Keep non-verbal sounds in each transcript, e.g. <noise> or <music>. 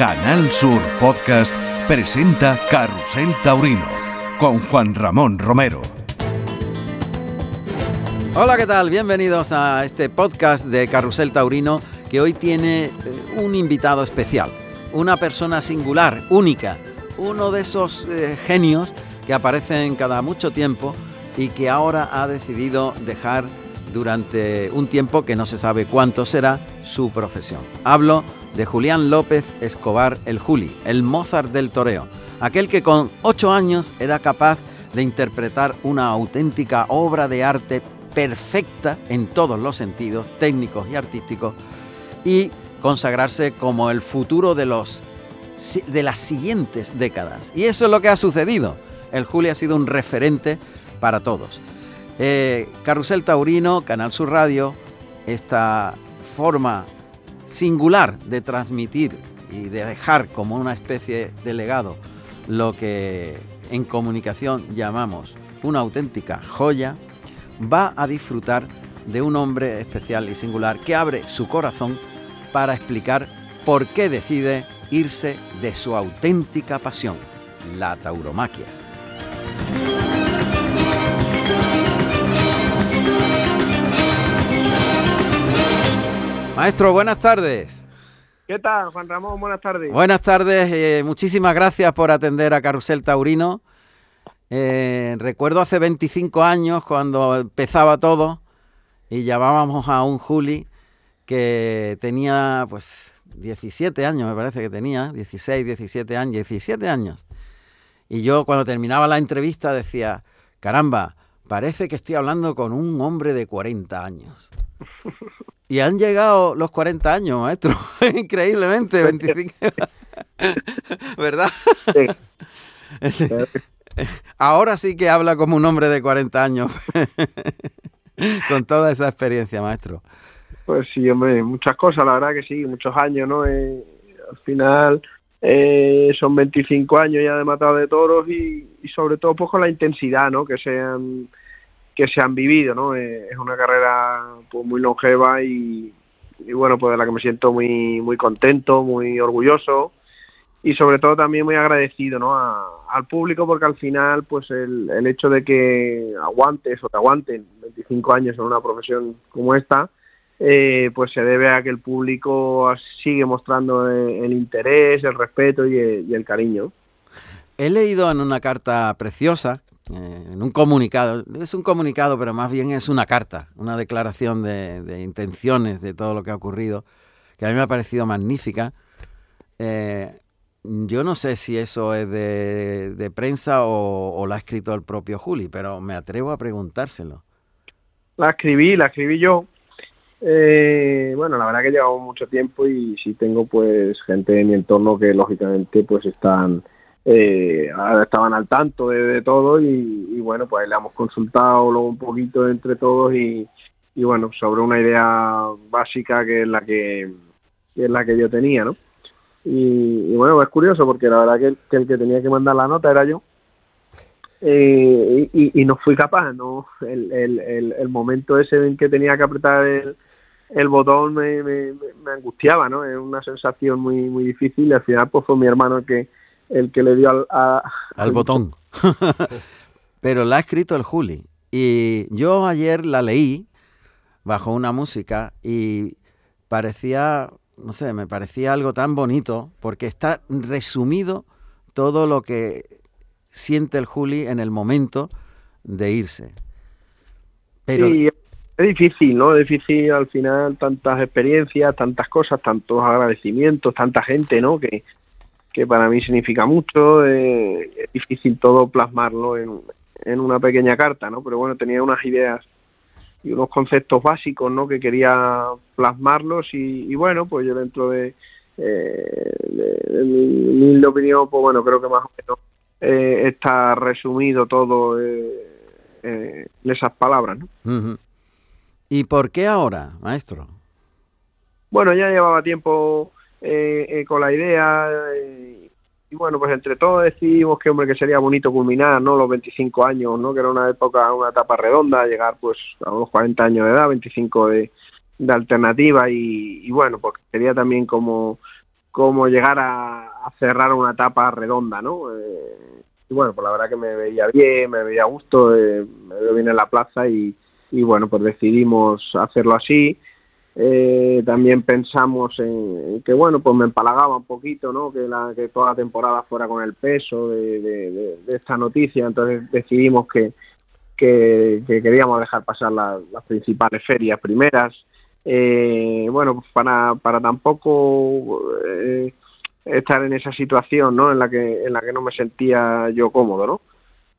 Canal Sur Podcast presenta Carrusel Taurino con Juan Ramón Romero. Hola, ¿qué tal? Bienvenidos a este podcast de Carrusel Taurino que hoy tiene eh, un invitado especial, una persona singular, única, uno de esos eh, genios que aparecen cada mucho tiempo y que ahora ha decidido dejar durante un tiempo que no se sabe cuánto será su profesión. Hablo de Julián López Escobar el Juli, el Mozart del toreo, aquel que con ocho años era capaz de interpretar una auténtica obra de arte perfecta en todos los sentidos, técnicos y artísticos, y consagrarse como el futuro de, los, de las siguientes décadas. Y eso es lo que ha sucedido. El Juli ha sido un referente para todos. Eh, Carrusel Taurino, Canal Sur Radio, esta forma singular de transmitir y de dejar como una especie de legado lo que en comunicación llamamos una auténtica joya, va a disfrutar de un hombre especial y singular que abre su corazón para explicar por qué decide irse de su auténtica pasión, la tauromaquia. Maestro, buenas tardes. ¿Qué tal, Juan Ramón? Buenas tardes. Buenas tardes, eh, muchísimas gracias por atender a Carrusel Taurino. Eh, recuerdo hace 25 años cuando empezaba todo y llamábamos a un Juli que tenía pues 17 años, me parece que tenía, 16, 17 años, 17 años. Y yo cuando terminaba la entrevista decía, caramba, parece que estoy hablando con un hombre de 40 años. <laughs> Y han llegado los 40 años, maestro. <laughs> Increíblemente, 25. <laughs> ¿Verdad? <laughs> Ahora sí que habla como un hombre de 40 años. Con toda esa experiencia, maestro. Pues sí, hombre, muchas cosas, la verdad que sí, muchos años, ¿no? Eh, al final eh, son 25 años ya de matado de toros y, sobre todo pues con la intensidad, ¿no? Que sean que se han vivido, ¿no? Eh, es una carrera pues, muy longeva y, bueno, pues de la que me siento muy muy contento, muy orgulloso y sobre todo también muy agradecido, ¿no? al público porque al final, pues el, el hecho de que aguantes o te aguanten 25 años en una profesión como esta, eh, pues se debe a que el público sigue mostrando eh, el, interés, el respeto y el cariño. He leído en una carta preciosa eh, en un comunicado, es un comunicado, pero más bien es una carta, una declaración de, intenciones de todo lo que ha ocurrido, que a mí me ha parecido magnífica. Eh, yo no sé si eso es de, prensa o, la ha escrito el propio Juli, pero me atrevo a preguntárselo. La escribí, la escribí yo. Eh, bueno, la verdad que llevado mucho tiempo y sí tengo pues gente en mi entorno que lógicamente pues están eh, estaban al tanto de, todo y, bueno, pues le hemos consultado luego un poquito entre todos y, bueno, sobre una idea básica que es la que, es la que yo tenía, ¿no? Y, bueno, es curioso porque la verdad que el, que tenía que mandar la nota era yo. Eh, y, no fui capaz, ¿no? El, el, el, momento ese en que tenía que apretar el, el botón me, me, me, angustiaba, ¿no? Es una sensación muy muy difícil y al final pues fue mi hermano el que el que le dio al, al botón. <laughs> Pero la ha escrito el Juli. Y yo ayer la leí bajo una música y parecía, no sé, me parecía algo tan bonito porque está resumido todo lo que siente el Juli en el momento de irse. Pero... Sí, es difícil, ¿no? Es difícil al final tantas experiencias, tantas cosas, tantos agradecimientos, tanta gente, ¿no? Que, que para mí significa mucho. Eh, es difícil todo plasmarlo en, en, una pequeña carta, ¿no? Pero bueno, tenía unas ideas y unos conceptos básicos, ¿no? Que quería plasmarlos y, bueno, pues yo dentro de, eh, mi, opinión, pues bueno, creo que más o menos eh, está resumido todo eh, en esas palabras, ¿no? ¿Y por qué ahora, maestro? Bueno, ya llevaba tiempo eh, eh, con la idea eh, y bueno, pues entre todos decidimos que hombre que sería bonito culminar, ¿no? Los 25 años, ¿no? Que era una época, una etapa redonda, llegar pues a unos 40 años de edad, 25 de, de alternativa y, bueno, pues sería también como como llegar a, cerrar una etapa redonda, ¿no? Eh, y bueno, pues la verdad que me veía bien, me veía a gusto, eh, me veo bien en la plaza y, y bueno, pues decidimos hacerlo así. Eh, también pensamos en, que bueno pues me empalagaba un poquito no que la que toda la temporada fuera con el peso de, esta noticia. Entonces decidimos que, que, queríamos dejar pasar las principales ferias primeras. Eh, bueno pues para para tampoco eh, estar en esa situación no en la que en la que no me sentía yo cómodo no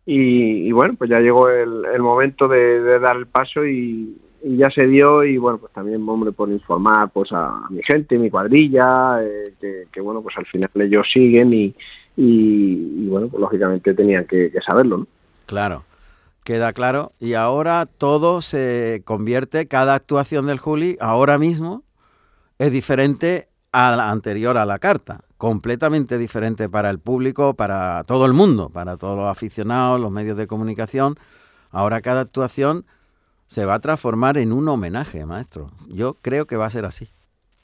y, bueno pues ya llegó el, el momento de dar el paso y, y ya se dio y bueno pues también hombre por informar pues a, mi gente mi cuadrilla eh, que, bueno pues al final ellos siguen y, y, bueno pues lógicamente tenían que, saberlo ¿no? claro queda claro y ahora todo se convierte cada actuación del Juli ahora mismo es diferente a la anterior a la carta completamente diferente para el público para todo el mundo para todos los aficionados los medios de comunicación ahora cada actuación se va a transformar en un homenaje, maestro. Yo creo que va a ser así.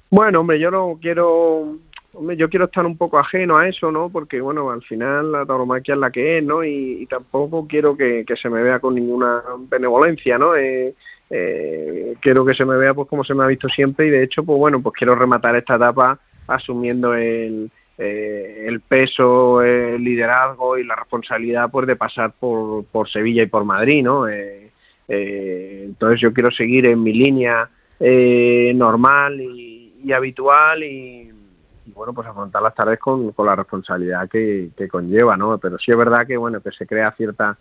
Bueno, hombre, yo no quiero, hombre, yo quiero estar un poco ajeno a eso, ¿no? Porque, bueno, al final la tauromaquia es la que es, ¿no? Y, tampoco quiero que, se me vea con ninguna benevolencia, ¿no? Eh, eh, quiero que se me vea pues como se me ha visto siempre y de hecho, pues bueno, pues quiero rematar esta etapa asumiendo el, eh, el peso, el liderazgo y la responsabilidad pues de pasar por, por Sevilla y por Madrid, ¿no? Eh, eh, entonces yo quiero seguir en mi línea eh, normal y, habitual y, bueno, pues afrontar las tardes con, la responsabilidad que, conlleva, ¿no? Pero sí es verdad que, bueno, que se crea cierta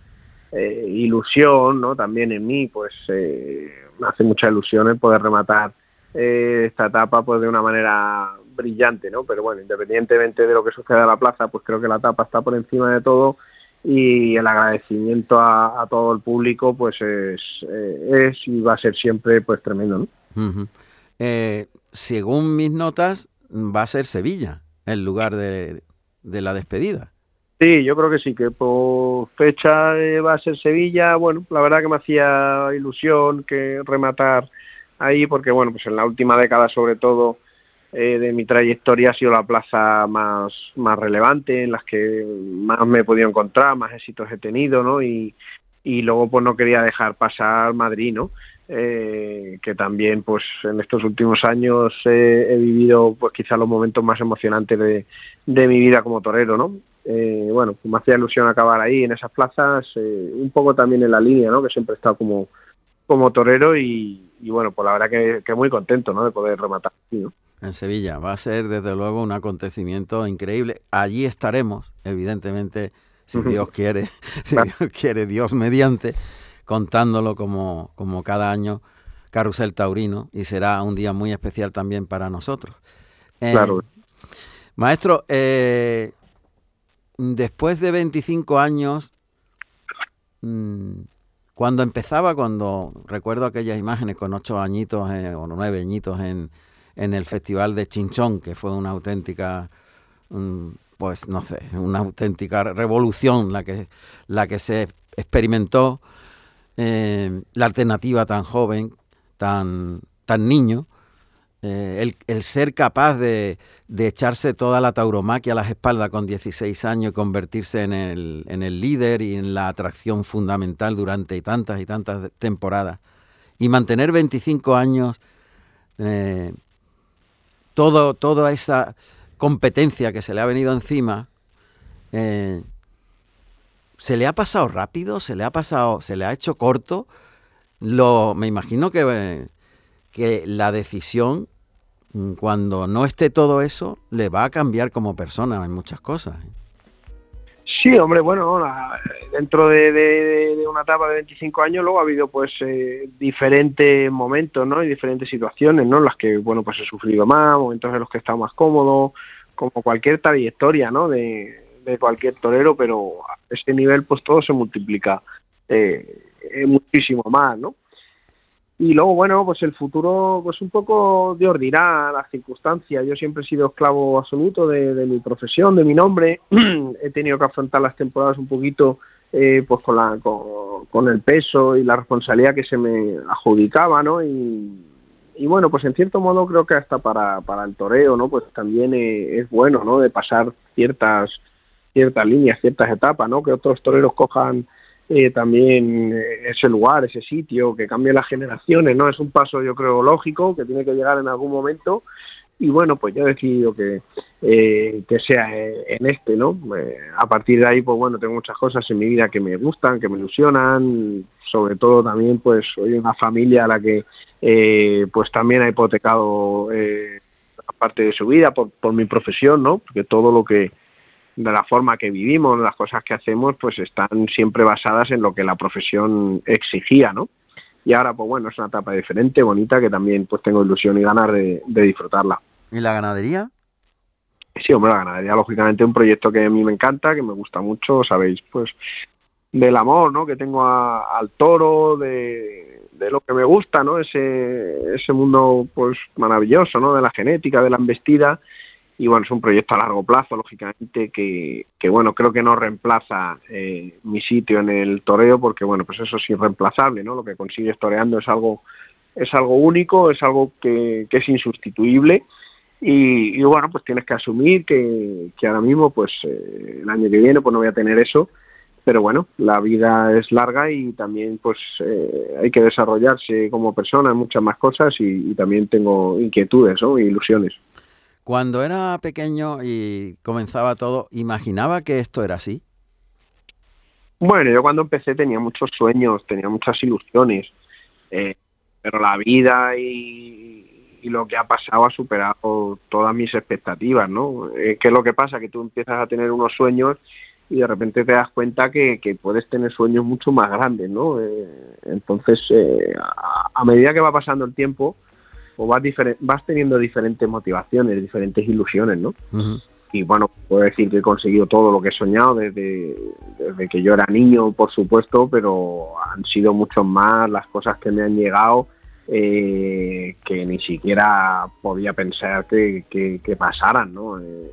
eh, ilusión, ¿no? También en mí, pues me hace mucha ilusión el poder rematar esta etapa pues de una manera brillante, ¿no? Pero bueno, independientemente de lo que suceda en la plaza, pues creo que la etapa está por encima de todo y el agradecimiento a, todo el público pues es, eh, es, y va a ser siempre pues tremendo ¿no? Eh, según mis notas va a ser Sevilla el lugar de, la despedida. Sí yo creo que sí que por fecha eh, va a ser Sevilla. Bueno la verdad que me hacía ilusión que rematar ahí porque bueno pues en la última década sobre todo eh, de mi trayectoria ha sido la plaza más, más relevante, en las que más me he podido encontrar, más éxitos he tenido, ¿no? Y, y luego pues no quería dejar pasar Madrid, ¿no? Eh, que también pues en estos últimos años he vivido pues quizá los momentos más emocionantes de, de mi vida como torero, ¿no? Eh, bueno, me hacía ilusión acabar ahí en esas plazas, un poco también en la línea, ¿no? Que siempre he estado como, como torero y, bueno, pues la verdad que, que muy contento, ¿no? De poder rematar, ¿no? En Sevilla. Va a ser desde luego un acontecimiento increíble. Allí estaremos, evidentemente, si Dios quiere, <laughs> si Dios quiere, Dios mediante, contándolo como, como cada año Carrusel Taurino y será un día muy especial también para nosotros. Eh, claro. Maestro, eh, después de 25 años, mm, cuando empezaba, cuando recuerdo aquellas imágenes con ocho añitos eh, o nueve añitos en, en el Festival de Chinchón, que fue una auténtica, pues no sé, una auténtica revolución la que, la que se experimentó, eh, la alternativa tan joven, tan, tan niño, eh, el, ser capaz de, echarse toda la tauromaquia a las espaldas con 16 años y convertirse en el, en el líder y en la atracción fundamental durante tantas y tantas temporadas. Y mantener 25 años eh, todo, toda esa competencia que se le ha venido encima, eh, se le ha pasado rápido, se le ha pasado, se le ha hecho corto. Lo, me imagino que, que la decisión, mm, cuando no esté todo eso, le va a cambiar como persona en muchas cosas. ¿Eh? Sí, hombre, bueno, dentro de, una etapa de 25 años luego ha habido pues eh, diferentes momentos, ¿no? Y diferentes situaciones, ¿no? En las que, bueno, pues he sufrido más, momentos en los que he estado más cómodo, como cualquier trayectoria, ¿no? De, cualquier torero, pero a ese nivel pues todo se multiplica eh, muchísimo más, ¿no? Y luego, bueno, pues el futuro, pues un poco Dios dirá las circunstancias. Yo siempre he sido esclavo absoluto de, mi profesión, de mi nombre. <clears throat> he tenido que afrontar las temporadas un poquito eh, pues con, la, con, el peso y la responsabilidad que se me adjudicaba, ¿no? Y, y bueno, pues en cierto modo creo que hasta para, para el toreo, ¿no? Pues también eh, es bueno, ¿no? De pasar ciertas ciertas líneas, ciertas etapas, ¿no? Que otros toreros cojan eh, también eh, ese lugar, ese sitio, que cambie las generaciones, ¿no? Es un paso, yo creo, lógico, que tiene que llegar en algún momento y bueno, pues yo he decidido que, eh, que sea en este, ¿no? a partir de ahí, pues bueno, tengo muchas cosas en mi vida que me gustan, que me ilusionan, sobre todo también, pues soy una familia a la que pues también ha hipotecado eh, parte de su vida por, por mi profesión, ¿no? Porque todo lo que de la forma que vivimos, las cosas que hacemos, pues están siempre basadas en lo que la profesión exigía, ¿no? Y ahora, pues bueno, es una etapa diferente, bonita, que también pues tengo ilusión y ganas de, disfrutarla. ¿Y la ganadería? Sí, hombre, la ganadería, lógicamente, un proyecto que a mí me encanta, que me gusta mucho, sabéis, pues, del amor, ¿no? Que tengo al toro, de, de lo que me gusta, ¿no? Ese, ese mundo, pues, maravilloso, ¿no? De la genética, de la embestida, y bueno, es un proyecto a largo plazo, lógicamente, que, que bueno, creo que no reemplaza eh, mi sitio en el toreo, porque bueno, pues eso es irreemplazable, ¿no? Lo que consigues toreando es algo, es algo único, es algo que, que es insustituible, y, y, bueno, pues tienes que asumir que, que ahora mismo, pues eh, el año que viene, pues no voy a tener eso, pero bueno, la vida es larga y también pues eh, hay que desarrollarse como persona en muchas más cosas y, también tengo inquietudes. E ilusiones. Cuando era pequeño y comenzaba todo, ¿imaginaba que esto era así? Bueno, yo cuando empecé tenía muchos sueños, tenía muchas ilusiones, eh, pero la vida y, lo que ha pasado ha superado todas mis expectativas, ¿no? Eh, ¿Qué es lo que pasa? Que tú empiezas a tener unos sueños y de repente te das cuenta que, que puedes tener sueños mucho más grandes, ¿no? Eh, entonces, eh, a, a medida que va pasando el tiempo, o vas, vas teniendo diferentes motivaciones, diferentes ilusiones, ¿no? Y bueno, puedo decir que he conseguido todo lo que he soñado desde, desde que yo era niño, por supuesto, pero han sido mucho más las cosas que me han llegado eh, que ni siquiera podía pensar que, que, pasaran, ¿no? Eh,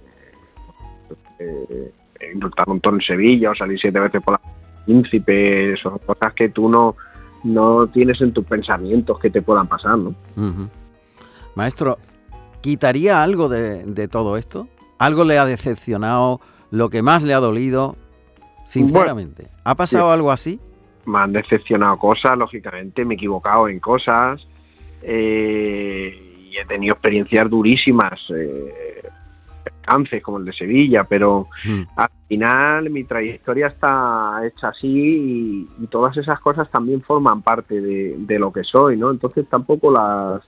eh, un tono en Sevilla o salir siete veces por la príncipe, son cosas que tú no, no tienes en tus pensamientos que te puedan pasar, ¿no? Maestro, ¿quitaría algo de, todo esto? ¿Algo le ha decepcionado? ¿Lo que más le ha dolido? Sinceramente, ¿ha pasado algo así? Me han decepcionado cosas, lógicamente, me he equivocado en cosas eh, y he tenido experiencias durísimas, eh, como el de Sevilla, pero hmm. al final mi trayectoria está hecha así y, todas esas cosas también forman parte de, de, lo que soy, ¿no? Entonces tampoco las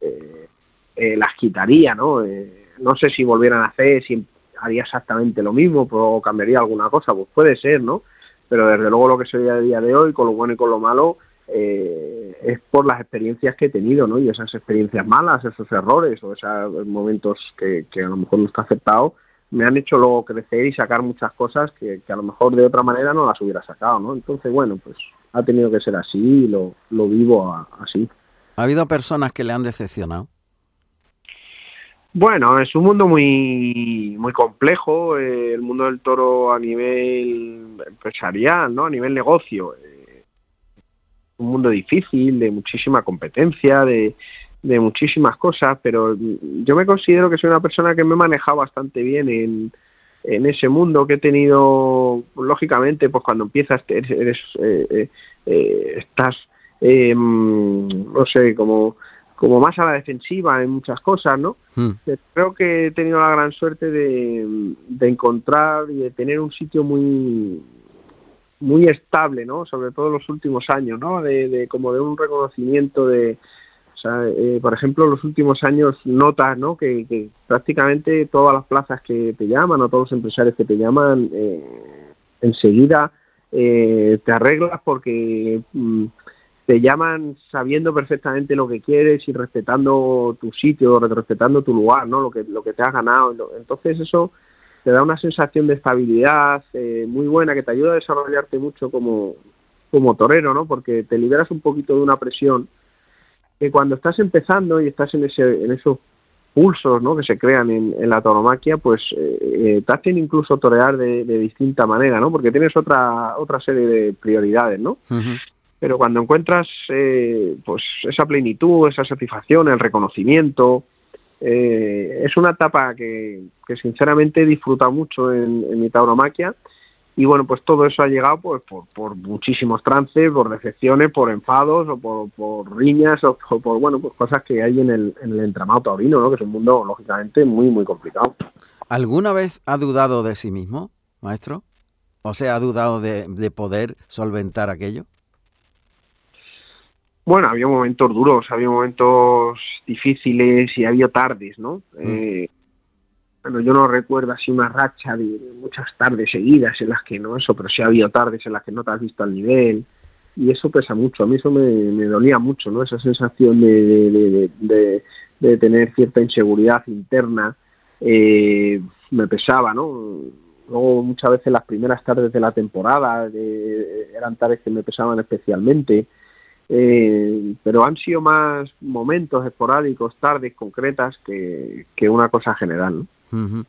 eh, eh, las quitaría, ¿no? Eh, no sé si volvieran a hacer, si haría exactamente lo mismo o cambiaría alguna cosa, pues puede ser, ¿no? Pero desde luego lo que sería el día de hoy, con lo bueno y con lo malo, es por las experiencias que he tenido, ¿no? Y esas experiencias malas, esos errores o esos momentos que, a lo mejor no está aceptado, me han hecho luego crecer y sacar muchas cosas que, a lo mejor de otra manera no las hubiera sacado, ¿no? Entonces, bueno, pues ha tenido que ser así y lo, lo vivo así. ¿Ha habido personas que le han decepcionado? Bueno, es un mundo muy muy complejo, eh, el mundo del toro a nivel empresarial, ¿no? A nivel negocio. Eh, un mundo difícil, de muchísima competencia, de, de muchísimas cosas, pero yo me considero que soy una persona que me he manejado bastante bien en, en ese mundo que he tenido, lógicamente, pues cuando empiezas eres, eh, eh, estás eh, no sé, como, como más a la defensiva en muchas cosas, ¿no? Hmm. Eh, creo que he tenido la gran suerte de, de encontrar y de tener un sitio muy muy estable, ¿no? Sobre todo en los últimos años, ¿no? De, de como de un reconocimiento de, o sea, eh, por ejemplo, en los últimos años notas, ¿no? Que, que, prácticamente todas las plazas que te llaman o todos los empresarios que te llaman, eh, enseguida eh, te arreglas porque mm, te llaman sabiendo perfectamente lo que quieres y respetando tu sitio, respetando tu lugar, ¿no? Lo que, lo que te has ganado. Entonces eso te da una sensación de estabilidad eh, muy buena que te ayuda a desarrollarte mucho como, como torero, ¿no? Porque te liberas un poquito de una presión que cuando estás empezando y estás en, ese, en esos pulsos ¿no? que se crean en, en la tauromaquia, pues eh, eh, te hacen incluso torear de, de, distinta manera, ¿no? Porque tienes otra otra serie de prioridades, ¿no? Pero cuando encuentras eh, pues esa plenitud, esa satisfacción, el reconocimiento, eh, es una etapa que, sinceramente he disfrutado mucho en, en mi tauromaquia y bueno, pues todo eso ha llegado pues por, muchísimos trances, por decepciones, por enfados o por, riñas o por, bueno, pues cosas que hay en el, en el entramado taurino, ¿no? que es un mundo lógicamente muy, muy complicado. ¿Alguna vez ha dudado de sí mismo, maestro? ¿O sea, ha dudado de poder solventar aquello? Bueno, había momentos duros, había momentos difíciles y había tardes, ¿no? Mm. Eh, bueno, yo no recuerdo así una racha de muchas tardes seguidas en las que no eso, pero sí ha habido tardes en las que no te has visto al nivel y eso pesa mucho. A mí eso me, me dolía mucho, ¿no? Esa sensación de, de, de, de tener cierta inseguridad interna eh, me pesaba, ¿no? Luego muchas veces las primeras tardes de la temporada eran tardes que me pesaban especialmente. Eh, pero han sido más momentos esporádicos, tardes concretas que, que una cosa general. ¿no? Uh -huh.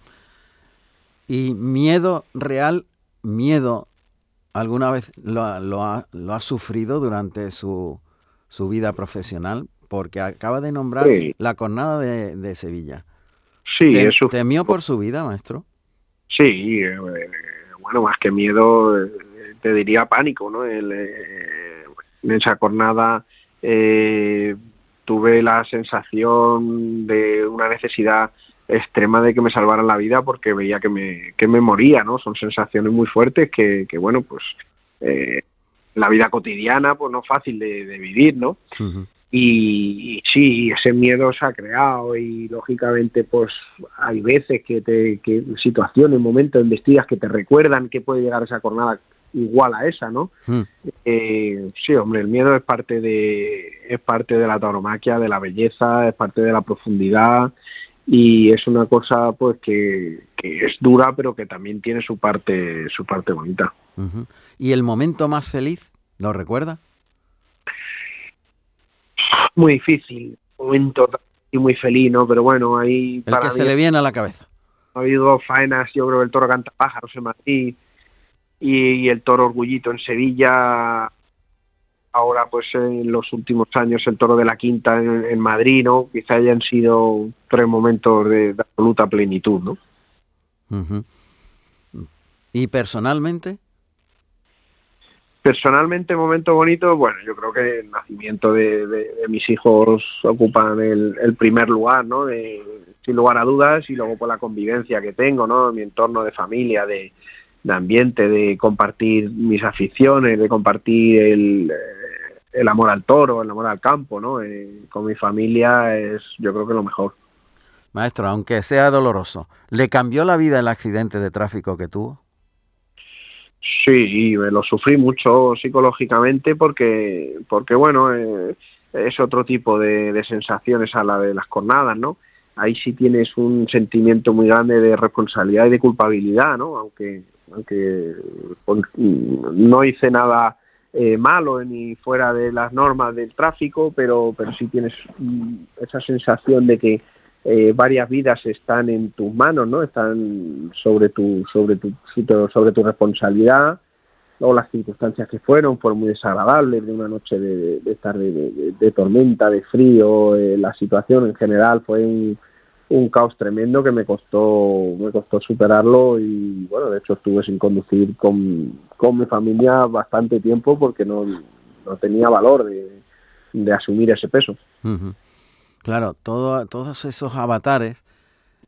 Y miedo real, miedo, ¿alguna vez lo, lo, ha, lo ha sufrido durante su, su, vida profesional? Porque acaba de nombrar sí. la cornada de, de Sevilla. Sí, ¿Te, eso. ¿Temió por su vida, maestro? Sí, eh, bueno, más que miedo, eh, te diría pánico, ¿no? El, eh, en esa jornada eh, tuve la sensación de una necesidad extrema de que me salvaran la vida porque veía que me, que me moría, ¿no? Son sensaciones muy fuertes que, que bueno, pues eh, la vida cotidiana pues no es fácil de, de vivir, ¿no? Uh -huh. y, y, sí, ese miedo se ha creado y lógicamente pues hay veces que te, que situaciones, momentos, investigas que te recuerdan que puede llegar esa jornada igual a esa, ¿no? Mm. Eh, sí, hombre, el miedo es parte de es parte de la tauromaquia, de la belleza, es parte de la profundidad y es una cosa pues que, que es dura pero que también tiene su parte su parte bonita. Uh -huh. ¿Y el momento más feliz lo recuerda? Muy difícil, momento y muy feliz, ¿no? Pero bueno, ahí el que se le viene a la cabeza. Ha habido faenas, yo creo que el toro canta pájaros en Madrid y, y el toro orgullito en Sevilla ahora pues en los últimos años el toro de la quinta en, en Madrid no quizá hayan sido tres momentos de, de absoluta plenitud no uh -huh. y personalmente personalmente momento bonito bueno yo creo que el nacimiento de, de, de mis hijos ocupan el, el, primer lugar no de, sin lugar a dudas y luego por la convivencia que tengo no mi entorno de familia de de ambiente, de compartir mis aficiones, de compartir el, el amor al toro, el amor al campo, ¿no? Eh, con mi familia es, yo creo que lo mejor. Maestro, aunque sea doloroso, ¿le cambió la vida el accidente de tráfico que tuvo? Sí, me lo sufrí mucho psicológicamente porque, porque bueno, eh, es otro tipo de, de sensaciones a la de las cornadas, ¿no? Ahí sí tienes un sentimiento muy grande de responsabilidad y de culpabilidad, ¿no? Aunque aunque no hice nada eh, malo ni fuera de las normas del tráfico, pero, pero sí tienes esa sensación de que eh, varias vidas están en tus manos, ¿no? Están sobre tu, sobre tu, sobre tu responsabilidad. Luego las circunstancias que fueron fueron muy desagradables, de una noche de, de estar de, de, de, tormenta, de frío, eh, la situación en general fue un, un caos tremendo que me costó me costó superarlo y bueno de hecho estuve sin conducir con, con mi familia bastante tiempo porque no, no tenía valor de, de, asumir ese peso. Claro todo, todos esos avatares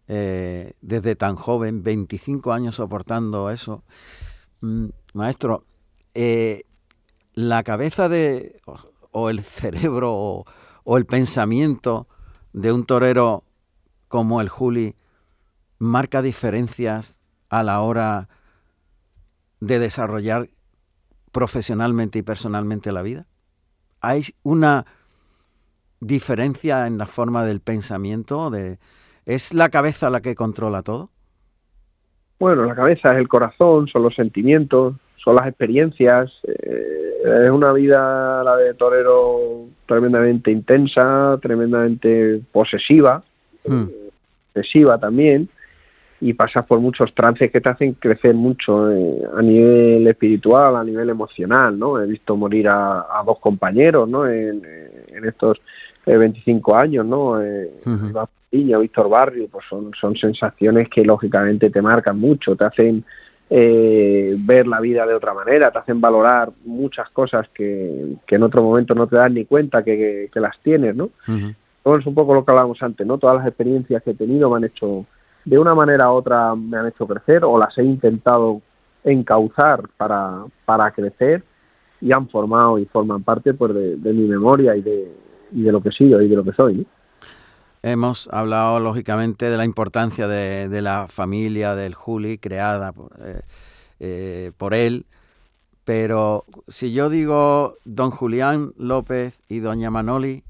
eh, desde tan joven 25 años soportando eso mm, maestro eh, la cabeza de o, el cerebro o el pensamiento de un torero como el Juli marca diferencias a la hora de desarrollar profesionalmente y personalmente la vida? ¿Hay una diferencia en la forma del pensamiento? De, ¿Es la cabeza la que controla todo? Bueno, la cabeza es el corazón, son los sentimientos, son las experiencias. Eh, es una vida, la de torero, tremendamente intensa, tremendamente posesiva. Hmm excesiva también y pasas por muchos trances que te hacen crecer mucho eh, a nivel espiritual, a nivel emocional, ¿no? He visto morir a, dos compañeros, ¿no? En, estos 25 años, ¿no? Eh, Víctor Barrio, pues son, son sensaciones que lógicamente te marcan mucho, te hacen eh, ver la vida de otra manera, te hacen valorar muchas cosas que, en otro momento no te das ni cuenta que, las tienes, ¿no? Es un poco lo que hablábamos antes, ¿no? Todas las experiencias que he tenido me han hecho, de una manera u otra, me han hecho crecer o las he intentado encauzar para, para crecer y han formado y forman parte pues, de, mi memoria y de, y de lo que he y de lo que soy. Hemos hablado lógicamente de la importancia de, la familia del Juli creada eh, eh, por él, pero si yo digo don Julián López y doña Manoli,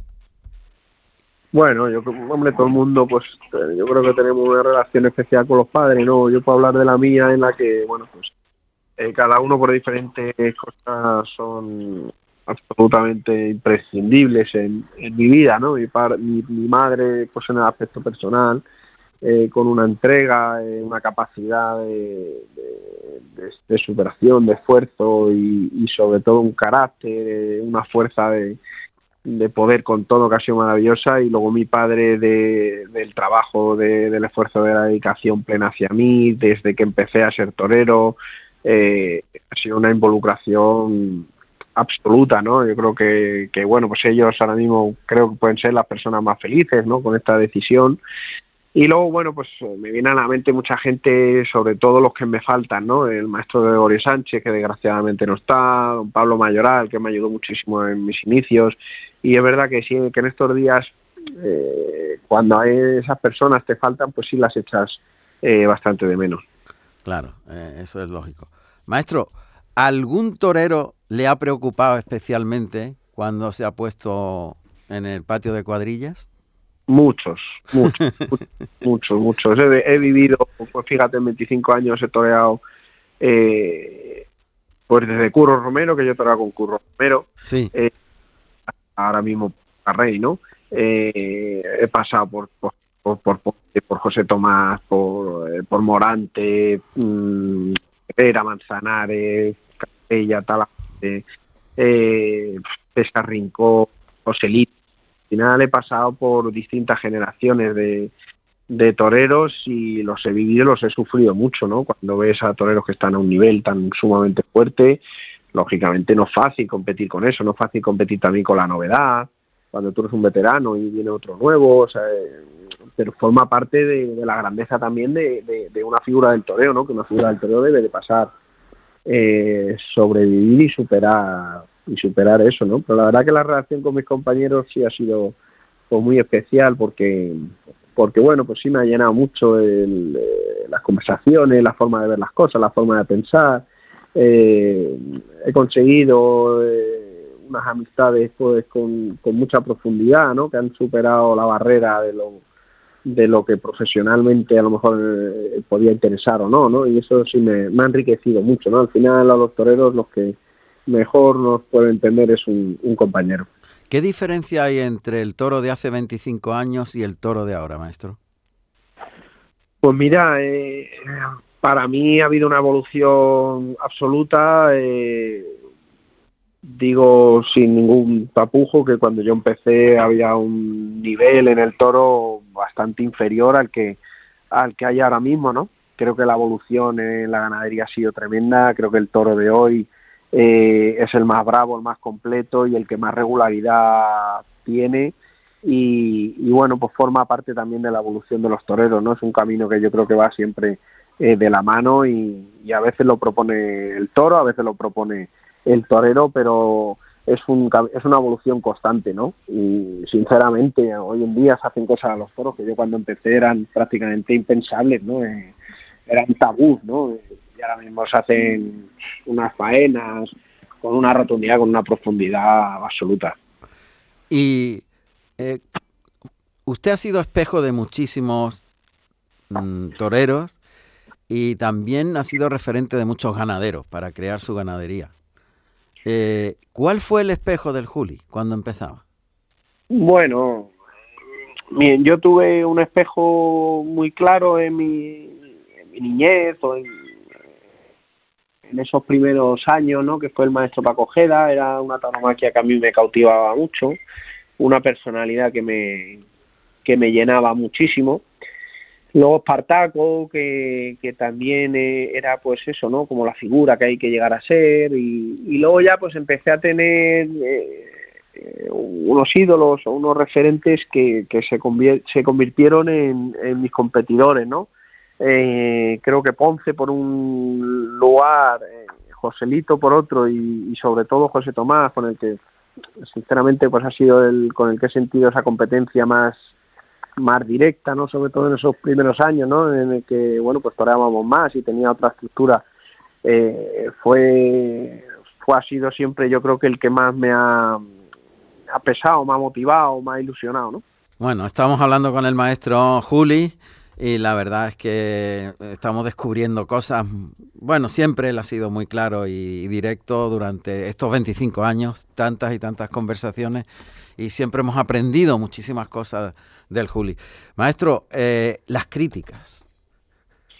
bueno, yo hombre, todo el mundo, pues eh, yo creo que tenemos una relación especial con los padres, ¿no? Yo puedo hablar de la mía en la que, bueno, pues eh, cada uno por diferentes cosas son absolutamente imprescindibles en, mi vida, ¿no? Mi, mi, madre, pues en el aspecto personal, eh, con una entrega, una capacidad de, superación, de esfuerzo y, sobre todo un carácter, una fuerza de, de poder con todo que ha sido maravillosa y luego mi padre de, del trabajo, de, del esfuerzo de la dedicación plena hacia mí, desde que empecé a ser torero, eh, ha sido una involucración absoluta, ¿no? Yo creo que, que, bueno, pues ellos ahora mismo creo que pueden ser las personas más felices, ¿no? Con esta decisión. Y luego, bueno, pues me viene a la mente mucha gente, sobre todo los que me faltan, ¿no? El maestro Gregorio Sánchez, que desgraciadamente no está, don Pablo Mayoral, que me ayudó muchísimo en mis inicios, y es verdad que sí, que en estos días, eh, cuando hay esas personas te faltan, pues sí las echas eh, bastante de menos. Claro, eh, eso es lógico. Maestro, ¿algún torero le ha preocupado especialmente cuando se ha puesto en el patio de cuadrillas? <laughs> Muchos, muchos, muchos, muchos. He, vivido, pues fíjate, en 25 años he toreado, eh, pues desde Curro Romero, que yo toreaba con Curro Romero, sí ahora mismo a Rey, ¿no? Eh, he pasado por, por, por, por, José Tomás, por, eh, por Morante, mmm, Manzanares, Capella, Talante, eh, César Rincón, Joselito. Al final he pasado por distintas generaciones de, de toreros y los he vivido, los he sufrido mucho, ¿no? Cuando ves a toreros que están a un nivel tan sumamente fuerte, lógicamente no es fácil competir con eso, no es fácil competir también con la novedad, cuando tú eres un veterano y viene otro nuevo, o sea, eh, pero forma parte de, la grandeza también de, una figura del toreo, ¿no? Que una figura del toreo debe de pasar, eh, sobrevivir y superar y superar eso, ¿no? Pero la verdad que la relación con mis compañeros sí ha sido pues, muy especial porque porque bueno, pues sí me ha llenado mucho el, eh, las conversaciones, la forma de ver las cosas, la forma de pensar, eh, he conseguido eh, unas amistades pues con, mucha profundidad, ¿no? Que han superado la barrera de lo de lo que profesionalmente a lo mejor eh, podía interesar o no, ¿no? Y eso sí me, ha enriquecido mucho, ¿no? Al final los toreros los que mejor nos puede entender es un, compañero. ¿Qué diferencia hay entre el toro de hace 25 años y el toro de ahora, maestro? Pues mira, eh, para mí ha habido una evolución absoluta. Eh, digo sin ningún tapujo que cuando yo empecé había un nivel en el toro bastante inferior al que al que hay ahora mismo, ¿no? Creo que la evolución en la ganadería ha sido tremenda. Creo que el toro de hoy eh, es el más bravo, el más completo y el que más regularidad tiene. Y, y, bueno, pues forma parte también de la evolución de los toreros, ¿no? Es un camino que yo creo que va siempre eh, de la mano y, a veces lo propone el toro, a veces lo propone el torero, pero es, un, es una evolución constante, ¿no? Y sinceramente, hoy en día se hacen cosas a los toros que yo cuando empecé eran prácticamente impensables, ¿no? Eh, eran tabú, ¿no? Y ahora mismo se hacen unas faenas con una rotundidad, con una profundidad absoluta. Y eh, usted ha sido espejo de muchísimos mm, toreros y también ha sido referente de muchos ganaderos para crear su ganadería. Eh, ¿Cuál fue el espejo del Juli cuando empezaba? Bueno, bien, yo tuve un espejo muy claro en mi, mi niñez o en, esos primeros años, ¿no? Que fue el maestro Paco Jeda, era una tauromaquia que a mí me cautivaba mucho, una personalidad que me, que me llenaba muchísimo. Luego Espartaco, que, que también eh, era pues eso, ¿no? Como la figura que hay que llegar a ser. Y, luego ya pues empecé a tener eh, eh, unos ídolos o unos referentes que, que se, se convirtieron en, en, mis competidores, ¿no? Eh, creo que Ponce por un lugar, eh, Joselito por otro y, sobre todo José Tomás, con el que sinceramente pues ha sido el con el que he sentido esa competencia más más directa, ¿no? Sobre todo en esos primeros años, ¿no? En el que, bueno, pues toreábamos más y tenía otra estructura. Eh, fue, fue, ha sido siempre, yo creo que el que más me ha, ha pesado, me ha motivado, me ha ilusionado, ¿no? Bueno, estamos hablando con el maestro Juli y la verdad es que estamos descubriendo cosas. Bueno, siempre él ha sido muy claro y directo durante estos 25 años, tantas y tantas conversaciones y siempre hemos aprendido muchísimas cosas del Juli. Maestro, eh, las críticas.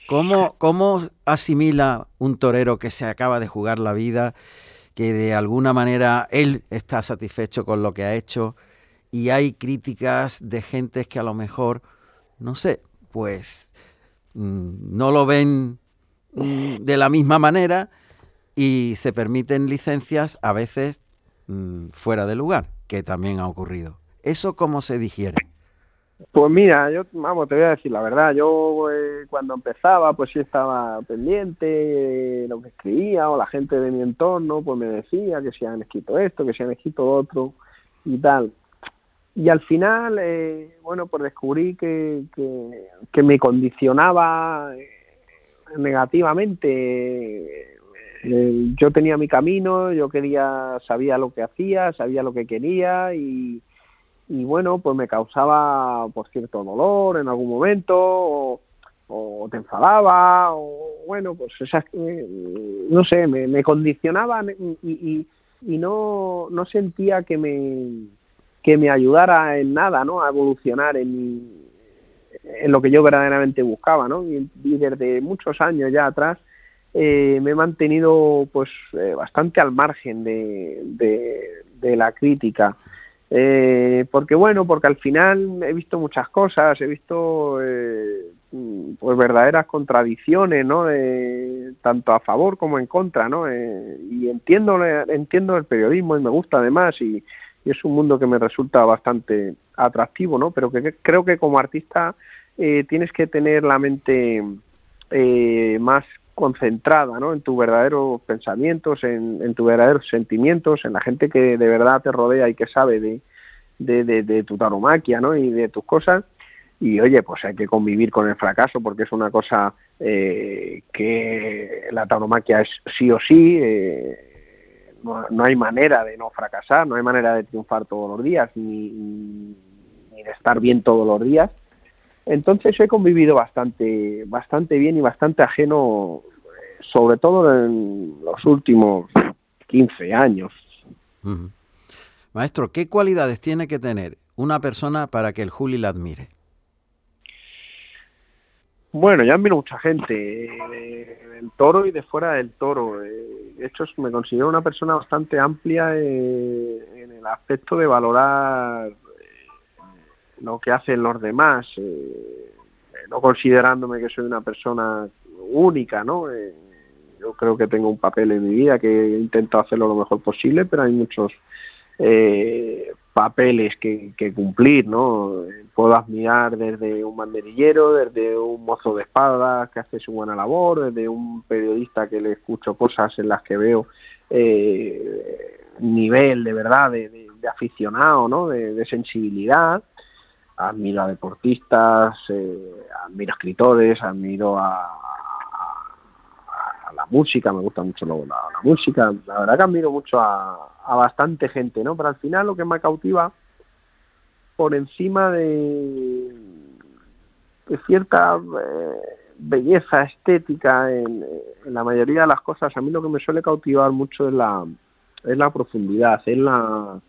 ¿Cómo, ¿Cómo asimila un torero que se acaba de jugar la vida, que de alguna manera él está satisfecho con lo que ha hecho y hay críticas de gentes que a lo mejor, no sé, pues mm, no lo ven mm, de la misma manera y se permiten licencias a veces mm, fuera de lugar, que también ha ocurrido. ¿Eso cómo se digiere? Pues mira, yo, vamos, te voy a decir la verdad, yo eh, cuando empezaba pues sí estaba pendiente de lo que escribía o la gente de mi entorno pues me decía que se han escrito esto, que se han escrito otro y tal. Y al final, eh, bueno, pues descubrí que, que, me condicionaba eh, negativamente. Eh, yo tenía mi camino, yo quería, sabía lo que hacía, sabía lo que quería y, y bueno, pues me causaba por cierto dolor en algún momento o, o te enfadaba o bueno, pues esas, eh, no sé, me, me condicionaban y, y, y, no, no sentía que me que me ayudara en nada, ¿no? A evolucionar en lo que yo verdaderamente buscaba, ¿no? Y, desde muchos años ya atrás eh, me he mantenido pues eh, bastante al margen de, de, la crítica eh, porque bueno, porque al final he visto muchas cosas, he visto eh, pues verdaderas contradicciones, ¿no? Tanto a favor como en contra, ¿no? Eh, y entiendo, entiendo el periodismo y me gusta además y, y, es un mundo que me resulta bastante atractivo, ¿no? Pero que, creo que como artista eh, tienes que tener la mente eh, más concentrada ¿no? en tus verdaderos pensamientos, en, tus verdaderos sentimientos, en la gente que de verdad te rodea y que sabe de, de, de, de tu taromaquia ¿no? y de tus cosas. Y oye, pues hay que convivir con el fracaso porque es una cosa eh, que la tauromaquia es sí o sí. Eh, no, no, hay manera de no fracasar, no hay manera de triunfar todos los días ni, ni de estar bien todos los días entonces he convivido bastante, bastante bien y bastante ajeno, sobre todo en los últimos 15 años. Maestro, ¿qué cualidades tiene que tener una persona para que el Juli la admire? Bueno, ya admiro mucha gente del toro y de fuera del toro. De hecho, me considero una persona bastante amplia en el aspecto de valorar lo que hacen los demás, eh, no considerándome que soy una persona única, ¿no? Eh, yo creo que tengo un papel en mi vida que intento hacerlo lo mejor posible, pero hay muchos eh, papeles que, que, cumplir, ¿no? Puedo admirar desde un banderillero, desde un mozo de espadas que hace su buena labor, desde un periodista que le escucho cosas en las que veo eh, nivel de verdad de, aficionado, ¿no? De, sensibilidad admiro a deportistas, eh, admiro a escritores, admiro a, a, a, la música, me gusta mucho la, la, música, la verdad que admiro mucho a, a, bastante gente, ¿no? Pero al final lo que me cautiva por encima de, cierta eh, belleza estética en, en, la mayoría de las cosas, a mí lo que me suele cautivar mucho es la, es la profundidad, es la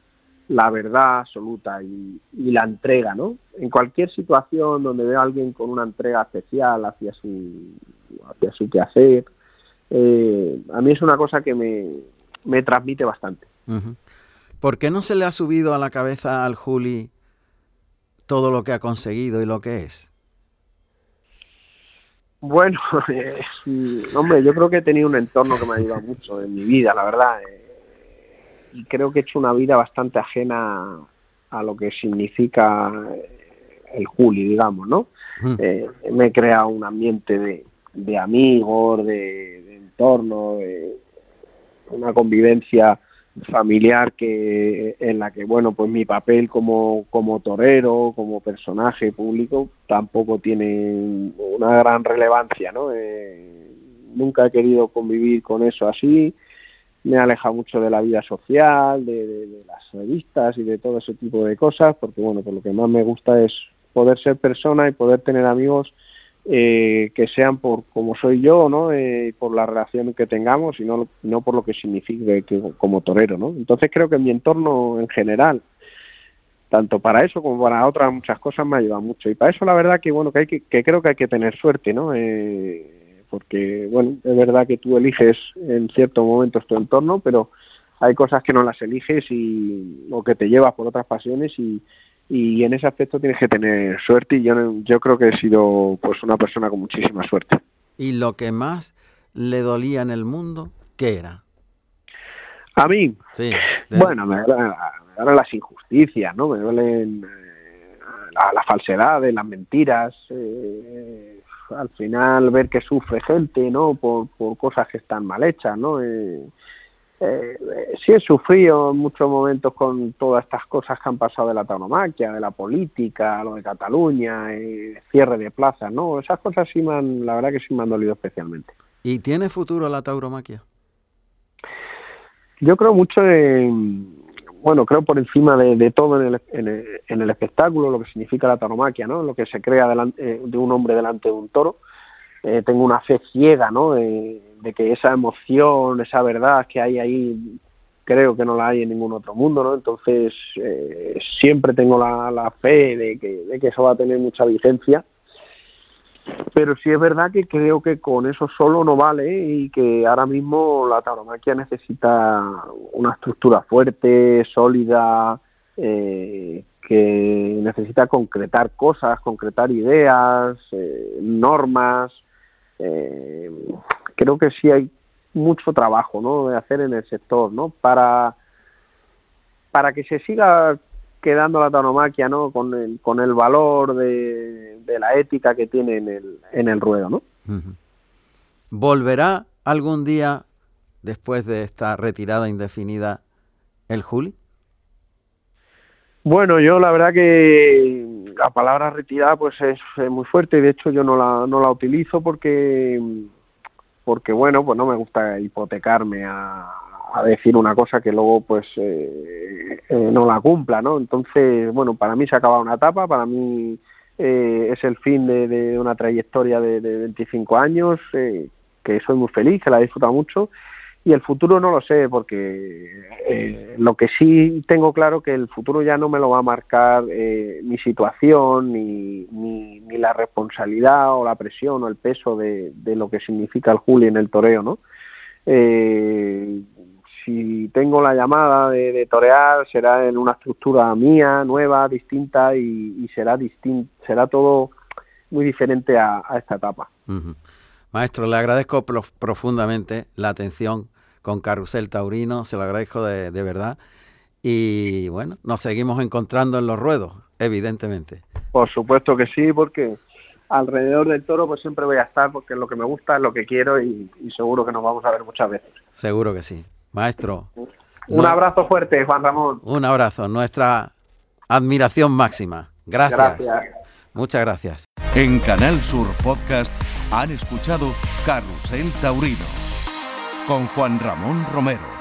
la verdad absoluta y, la entrega, ¿no? En cualquier situación donde veo a alguien con una entrega especial hacia su, hacia su quehacer, eh, a mí es una cosa que me, me transmite bastante. ¿Por qué no se le ha subido a la cabeza al Juli todo lo que ha conseguido y lo que es? Bueno, <laughs> hombre, yo creo que he tenido un entorno que me ha ayudado mucho en mi vida, la verdad. Eh, y creo que he hecho una vida bastante ajena a lo que significa el Juli, digamos, ¿no? Eh, me he creado un ambiente de, de amigos, de, entorno, de una convivencia familiar que en la que bueno pues mi papel como como torero como personaje público tampoco tiene una gran relevancia no eh, nunca he querido convivir con eso así. Me he alejado mucho de la vida social de, las revistas y de todo ese tipo de cosas porque bueno pues lo que más me gusta es poder ser persona y poder tener amigos eh, que sean por como soy yo, ¿no? Eh, por la relación que tengamos y no, no por lo que signifique que, como torero, ¿no? Entonces creo que mi entorno en general, tanto para eso como para otras muchas cosas, me ayuda mucho. Y para eso la verdad que, bueno, que, hay que, que creo que hay que tener suerte, ¿no? Eh, porque, bueno, es verdad que tú eliges en ciertos momentos tu entorno, pero hay cosas que no las eliges y, o que te llevas por otras pasiones y, y en ese aspecto tienes que tener suerte y yo, yo creo que he sido pues una persona con muchísima suerte. ¿Y lo que más le dolía en el mundo, qué era? A mí, sí, bueno, me duelen las injusticias, ¿no? Me duelen eh, la, la, falsedad, las mentiras, eh, al final ver que sufre gente, ¿no? Por, por cosas que están mal hechas, ¿no? Eh, eh, sí he sufrido en muchos momentos con todas estas cosas que han pasado de la tauromaquia, de la política, lo de Cataluña, el cierre de plazas, ¿no? Esas cosas sí me han, la verdad que sí me han dolido especialmente. ¿Y tiene futuro la tauromaquia? Yo creo mucho en, bueno, creo por encima de, todo en el, en, el, espectáculo, lo que significa la tauromaquia, ¿no? Lo que se crea delante, eh, de un hombre delante de un toro. Eh, tengo una fe ciega, ¿no? de que esa emoción, esa verdad que hay ahí, creo que no la hay en ningún otro mundo, ¿no? Entonces, eh, siempre tengo la, fe de que, de que eso va a tener mucha vigencia. Pero sí es verdad que creo que con eso solo no vale y que ahora mismo la tauromaquia necesita una estructura fuerte, sólida, eh, que necesita concretar cosas, concretar ideas, eh, normas, eh, creo que sí hay mucho trabajo ¿no? de hacer en el sector ¿no? para, para que se siga quedando la tauromaquia ¿no? con, el, con el valor de, la ética que tiene en el, en el ruedo. ¿no? ¿Volverá algún día, después de esta retirada indefinida, el Juli? Bueno, yo la verdad que la palabra retirada pues es, muy fuerte de hecho yo no la, no la utilizo porque porque bueno, pues no me gusta hipotecarme a, decir una cosa que luego pues eh, eh, no la cumpla, ¿no? Entonces, bueno, para mí se ha acabado una etapa, para mí eh, es el fin de, una trayectoria de, de 25 años, que soy muy feliz, que la disfruto mucho y el futuro no lo sé porque eh, lo que sí tengo claro que el futuro ya no me lo va a marcar eh, mi situación ni, ni, la responsabilidad o la presión o el peso de, lo que significa el Juli en el toreo no eh, si tengo la llamada de, torear será en una estructura mía nueva distinta y, será distinto será todo muy diferente a, esta etapa Maestro, le agradezco profundamente la atención con Carrusel Taurino, se lo agradezco de, verdad. Y bueno, nos seguimos encontrando en los ruedos, evidentemente. Por supuesto que sí, porque alrededor del toro pues siempre voy a estar porque es lo que me gusta, es lo que quiero y, seguro que nos vamos a ver muchas veces. Seguro que sí. Maestro. Un abrazo fuerte, Juan Ramón. Un abrazo, nuestra admiración máxima. Gracias. gracias. Muchas gracias. En Canal Sur Podcast han escuchado Carrusel Taurino con Juan Ramón Romero.